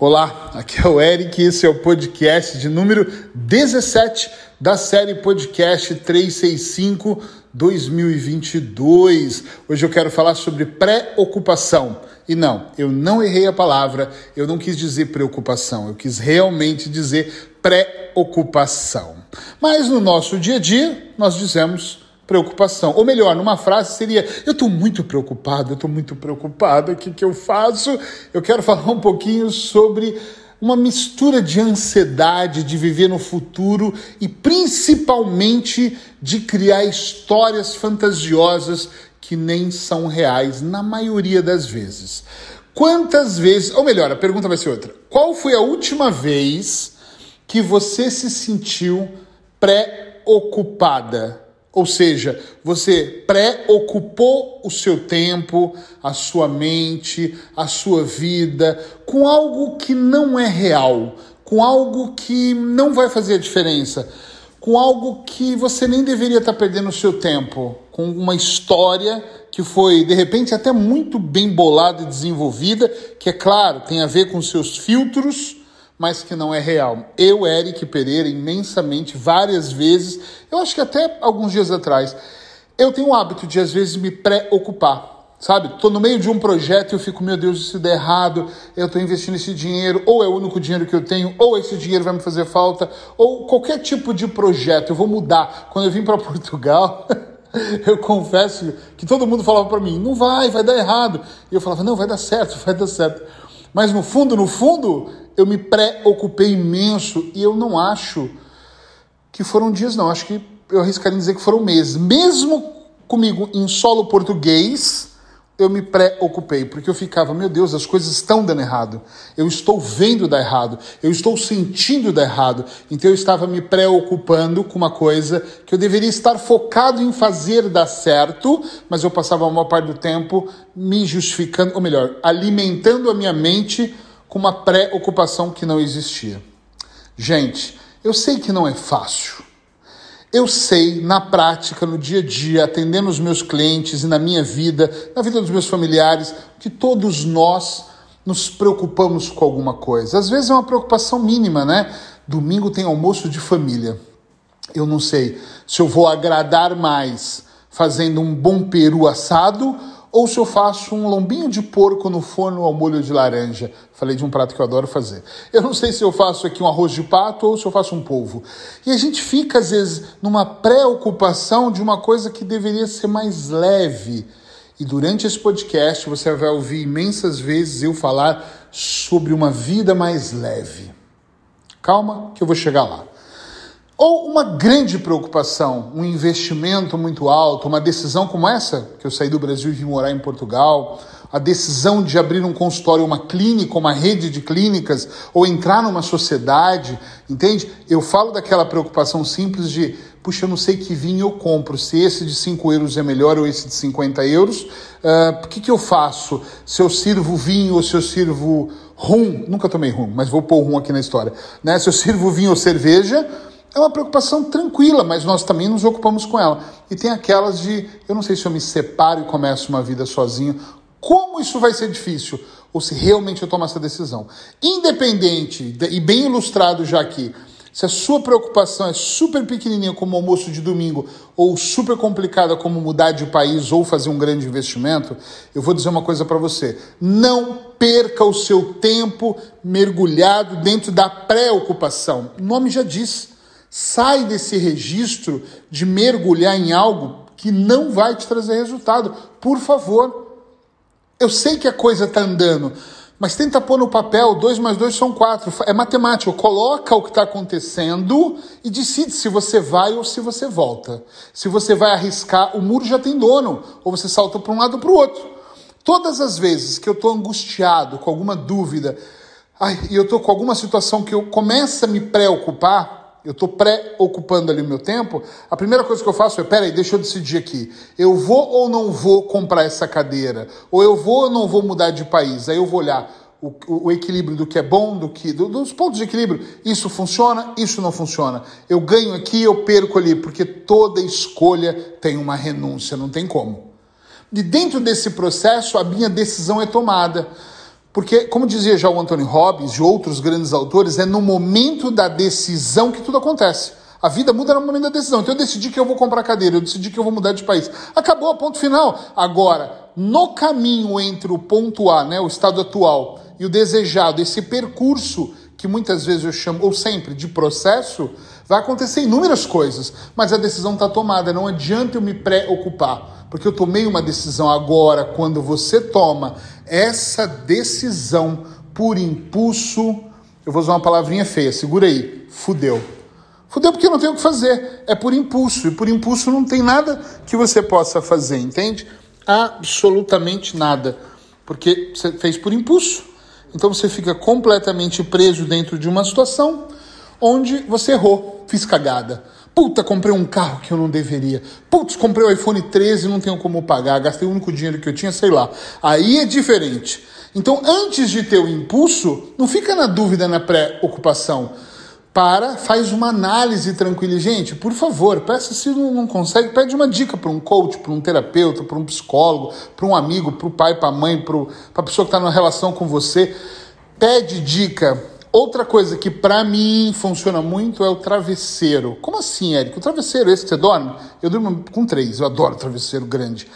Olá, aqui é o Eric e esse é o podcast de número 17 da série Podcast 365 2022. Hoje eu quero falar sobre pré-ocupação. E não, eu não errei a palavra, eu não quis dizer preocupação, eu quis realmente dizer pré-ocupação. Mas no nosso dia a dia, nós dizemos preocupação. Ou melhor, numa frase seria: Eu estou muito preocupado, eu estou muito preocupado, o que, que eu faço? Eu quero falar um pouquinho sobre uma mistura de ansiedade de viver no futuro e principalmente de criar histórias fantasiosas que nem são reais na maioria das vezes. Quantas vezes, ou melhor, a pergunta vai ser outra: qual foi a última vez que você se sentiu preocupada? Ou seja, você pré-ocupou o seu tempo, a sua mente, a sua vida com algo que não é real, com algo que não vai fazer a diferença, com algo que você nem deveria estar perdendo o seu tempo, com uma história que foi de repente até muito bem bolada e desenvolvida, que é claro, tem a ver com seus filtros mas que não é real. Eu, Eric Pereira, imensamente, várias vezes, eu acho que até alguns dias atrás, eu tenho o hábito de às vezes me preocupar. Sabe, tô no meio de um projeto e eu fico, meu Deus, se der errado, eu tô investindo esse dinheiro, ou é o único dinheiro que eu tenho, ou esse dinheiro vai me fazer falta, ou qualquer tipo de projeto, eu vou mudar. Quando eu vim para Portugal, eu confesso que todo mundo falava para mim, não vai, vai dar errado. E eu falava, não, vai dar certo, vai dar certo. Mas no fundo, no fundo, eu me preocupei imenso e eu não acho que foram dias, não. Acho que eu arriscaria dizer que foram meses. Mesmo comigo em solo português, eu me preocupei, porque eu ficava, meu Deus, as coisas estão dando errado. Eu estou vendo dar errado. Eu estou sentindo dar errado. Então eu estava me preocupando com uma coisa que eu deveria estar focado em fazer dar certo, mas eu passava a maior parte do tempo me justificando, ou melhor, alimentando a minha mente com uma preocupação que não existia. Gente, eu sei que não é fácil. Eu sei, na prática, no dia a dia, atendendo os meus clientes e na minha vida, na vida dos meus familiares, que todos nós nos preocupamos com alguma coisa. Às vezes é uma preocupação mínima, né? Domingo tem almoço de família. Eu não sei se eu vou agradar mais fazendo um bom peru assado ou se eu faço um lombinho de porco no forno ao molho de laranja. Falei de um prato que eu adoro fazer. Eu não sei se eu faço aqui um arroz de pato ou se eu faço um polvo. E a gente fica, às vezes, numa preocupação de uma coisa que deveria ser mais leve. E durante esse podcast você vai ouvir imensas vezes eu falar sobre uma vida mais leve. Calma, que eu vou chegar lá. Ou uma grande preocupação, um investimento muito alto, uma decisão como essa, que eu saí do Brasil e vim morar em Portugal, a decisão de abrir um consultório, uma clínica, uma rede de clínicas, ou entrar numa sociedade, entende? Eu falo daquela preocupação simples de, puxa, eu não sei que vinho eu compro, se esse de 5 euros é melhor ou esse de 50 euros, uh, o que, que eu faço? Se eu sirvo vinho ou se eu sirvo rum, nunca tomei rum, mas vou pôr rum aqui na história, né? Se eu sirvo vinho ou cerveja, é uma preocupação tranquila, mas nós também nos ocupamos com ela. E tem aquelas de, eu não sei se eu me separo e começo uma vida sozinho, como isso vai ser difícil, ou se realmente eu tomo essa decisão. Independente, e bem ilustrado já aqui, se a sua preocupação é super pequenininha como o almoço de domingo ou super complicada como mudar de país ou fazer um grande investimento, eu vou dizer uma coisa para você. Não perca o seu tempo mergulhado dentro da preocupação. O nome já diz. Sai desse registro de mergulhar em algo que não vai te trazer resultado. Por favor. Eu sei que a coisa está andando, mas tenta pôr no papel, 2 mais 2 são 4. É matemática. Coloca o que está acontecendo e decide se você vai ou se você volta. Se você vai arriscar, o muro já tem dono, ou você salta para um lado ou para o outro. Todas as vezes que eu estou angustiado, com alguma dúvida, ai, e eu estou com alguma situação que eu começo a me preocupar, eu estou pré-ocupando ali o meu tempo, a primeira coisa que eu faço é, peraí, deixa eu decidir aqui. Eu vou ou não vou comprar essa cadeira? Ou eu vou ou não vou mudar de país? Aí eu vou olhar o, o, equilíbrio do que é bom, do que do, dos pontos de equilíbrio. Isso funciona, isso não funciona. Eu ganho aqui, eu perco ali, porque toda escolha tem uma renúncia, não tem como. E dentro desse processo, a minha decisão é tomada. Porque, como dizia já o Anthony Robbins e outros grandes autores, é no momento da decisão que tudo acontece. A vida muda no momento da decisão. Então eu decidi que eu vou comprar cadeira, eu decidi que eu vou mudar de país. Acabou, ponto final. Agora, no caminho entre o ponto A, né, o estado atual, e o desejado, esse percurso que muitas vezes eu chamo, ou sempre, de processo, vai acontecer inúmeras coisas, mas a decisão está tomada. Não adianta eu me preocupar, porque eu tomei uma decisão agora. Quando você toma essa decisão por impulso, eu vou usar uma palavrinha feia, segura aí, fudeu. Fudeu porque não tenho o que fazer, é por impulso, e por impulso não tem nada que você possa fazer, entende? Absolutamente nada, porque você fez por impulso. Então você fica completamente preso dentro de uma situação onde você errou, fiz cagada. Puta, comprei um carro que eu não deveria. Putz, comprei o iPhone 13 e não tenho como pagar. Gastei o único dinheiro que eu tinha, sei lá. Aí é diferente. Então, antes de ter o impulso, não fica na dúvida, na preocupação. Para, faz uma análise tranquila. Gente, por favor, peça se não, não consegue, pede uma dica para um coach, para um terapeuta, para um psicólogo, para um amigo, para o pai, para a mãe, para a pessoa que está na relação com você. Pede dica Outra coisa que para mim funciona muito é o travesseiro. Como assim, Érico? O travesseiro esse que você dorme? Eu durmo com três, eu adoro travesseiro grande.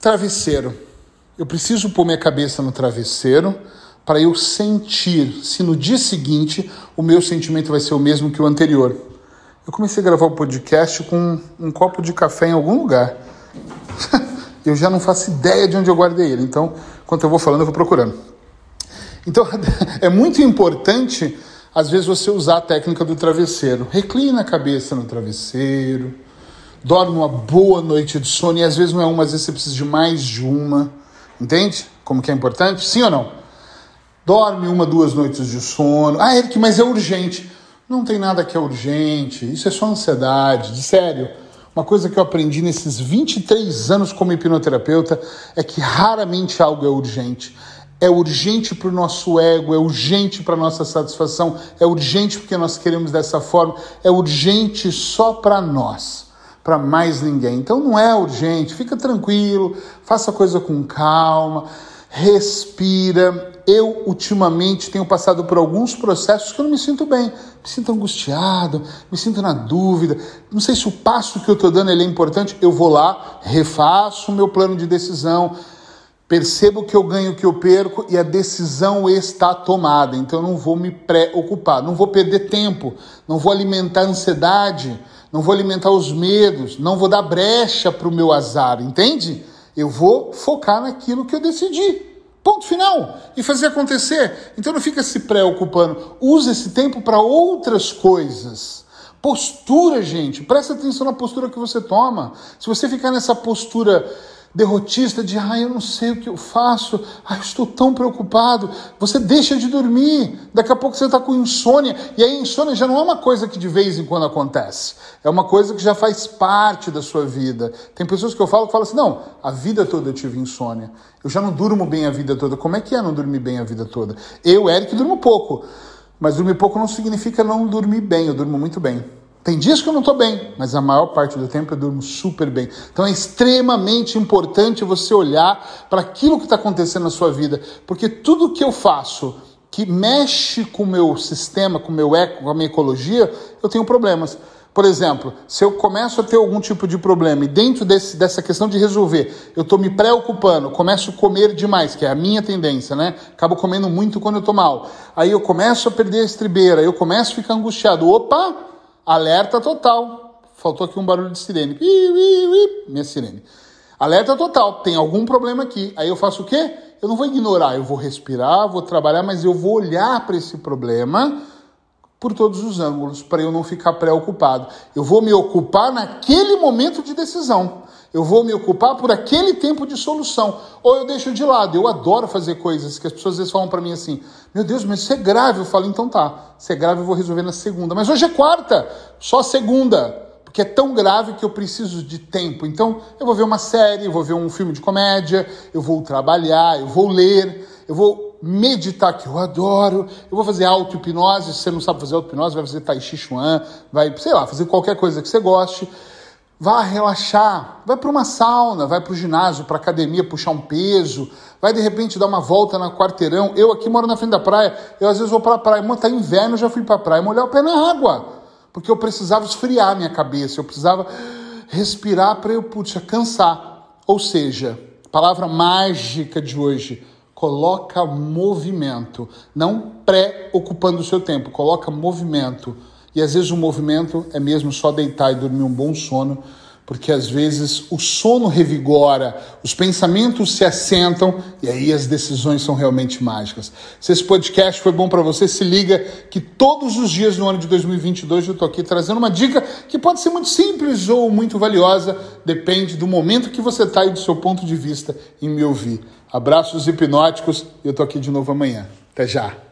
Travesseiro. Eu preciso pôr minha cabeça no travesseiro para eu sentir se no dia seguinte o meu sentimento vai ser o mesmo que o anterior. Eu comecei a gravar o podcast com um copo de café em algum lugar. eu já não faço ideia de onde eu guardei ele, então, enquanto eu vou falando, eu vou procurando. Então é muito importante, às vezes, você usar a técnica do travesseiro. Reclina a cabeça no travesseiro, dorme uma boa noite de sono, e às vezes não é uma, às vezes você precisa de mais de uma. Entende? Como que é importante? Sim ou não? Dorme uma, duas noites de sono. Ah, Eric, mas é urgente. Não tem nada que é urgente. Isso é só ansiedade. De sério. Uma coisa que eu aprendi nesses 23 anos como hipnoterapeuta é que raramente algo é urgente é urgente para o nosso ego, é urgente para a nossa satisfação, é urgente porque nós queremos dessa forma, é urgente só para nós, para mais ninguém. Então não é urgente, fica tranquilo, faça a coisa com calma, respira. Eu, ultimamente, tenho passado por alguns processos que eu não me sinto bem, me sinto angustiado, me sinto na dúvida. Não sei se o passo que eu estou dando é importante. Eu vou lá, refaço o meu plano de decisão Percebo que eu ganho, que eu perco e a decisão está tomada. Então eu não vou me preocupar, não vou perder tempo, não vou alimentar ansiedade, não vou alimentar os medos, não vou dar brecha para o meu azar, entende? Eu vou focar naquilo que eu decidi. Ponto final. E fazer acontecer. Então não fica se preocupando. Use esse tempo para outras coisas. Postura, gente. Presta atenção na postura que você toma. Se você ficar nessa postura derrotista de ah, eu não sei o que eu faço, ah, eu estou tão preocupado. Você deixa de dormir, daqui a pouco você está com insônia, e aí insônia já não é uma coisa que de vez em quando acontece, é uma coisa que já faz parte da sua vida. Tem pessoas que eu falo que falam assim: não, a vida toda eu tive insônia, eu já não durmo bem a vida toda. Como é que é não dormir bem a vida toda? Eu, Eric, durmo pouco, mas dormir pouco não significa não dormir bem, eu durmo muito bem. Tem dias que eu não estou bem, mas a maior parte do tempo eu durmo super bem. Então é extremamente importante você olhar para aquilo que está acontecendo na sua vida, porque tudo que eu faço que mexe com o meu sistema, com o meu eco, com a minha ecologia, eu tenho problemas. Por exemplo, se eu começo a ter algum tipo de problema e dentro desse, dessa questão de resolver, eu estou me preocupando, começo a comer demais, que é a minha tendência, né? Acabo comendo muito quando eu estou mal. Aí eu começo a perder a estribeira, eu começo a ficar angustiado. Opa! Alerta total. Faltou aqui um barulho de sirene. minha sirene. Alerta total. Tem algum problema aqui. Aí eu faço o quê? Eu não vou ignorar. Eu vou respirar, vou trabalhar, mas eu vou olhar para esse problema por todos os ângulos, para eu não ficar preocupado. Eu vou me ocupar naquele momento de decisão. Eu vou me ocupar por aquele tempo de solução. Ou eu deixo de lado. Eu adoro fazer coisas que as pessoas às vezes falam para mim assim: Meu Deus, mas isso é grave. Eu falo: Então tá, se é grave eu vou resolver na segunda. Mas hoje é quarta, só segunda. Porque é tão grave que eu preciso de tempo. Então eu vou ver uma série, eu vou ver um filme de comédia, eu vou trabalhar, eu vou ler, eu vou meditar, que eu adoro, eu vou fazer auto-hipnose. Se você não sabe fazer auto-hipnose, vai fazer Tai Chi Chuan, vai, sei lá, fazer qualquer coisa que você goste Vá relaxar, vai para uma sauna, vai para o ginásio, para academia, puxar um peso, vai de repente dar uma volta na quarteirão. Eu aqui moro na frente da praia, eu às vezes vou para a praia, mano, tá inverno, eu já fui para a praia, molhar o pé na água, porque eu precisava esfriar minha cabeça, eu precisava respirar para eu, putz, cansar. Ou seja, palavra mágica de hoje, coloca movimento, não pré-ocupando o seu tempo, coloca movimento. E às vezes o movimento é mesmo só deitar e dormir um bom sono, porque às vezes o sono revigora, os pensamentos se assentam e aí as decisões são realmente mágicas. Se esse podcast foi bom para você, se liga que todos os dias no ano de 2022 eu estou aqui trazendo uma dica que pode ser muito simples ou muito valiosa, depende do momento que você está e do seu ponto de vista em me ouvir. Abraços hipnóticos eu estou aqui de novo amanhã. Até já!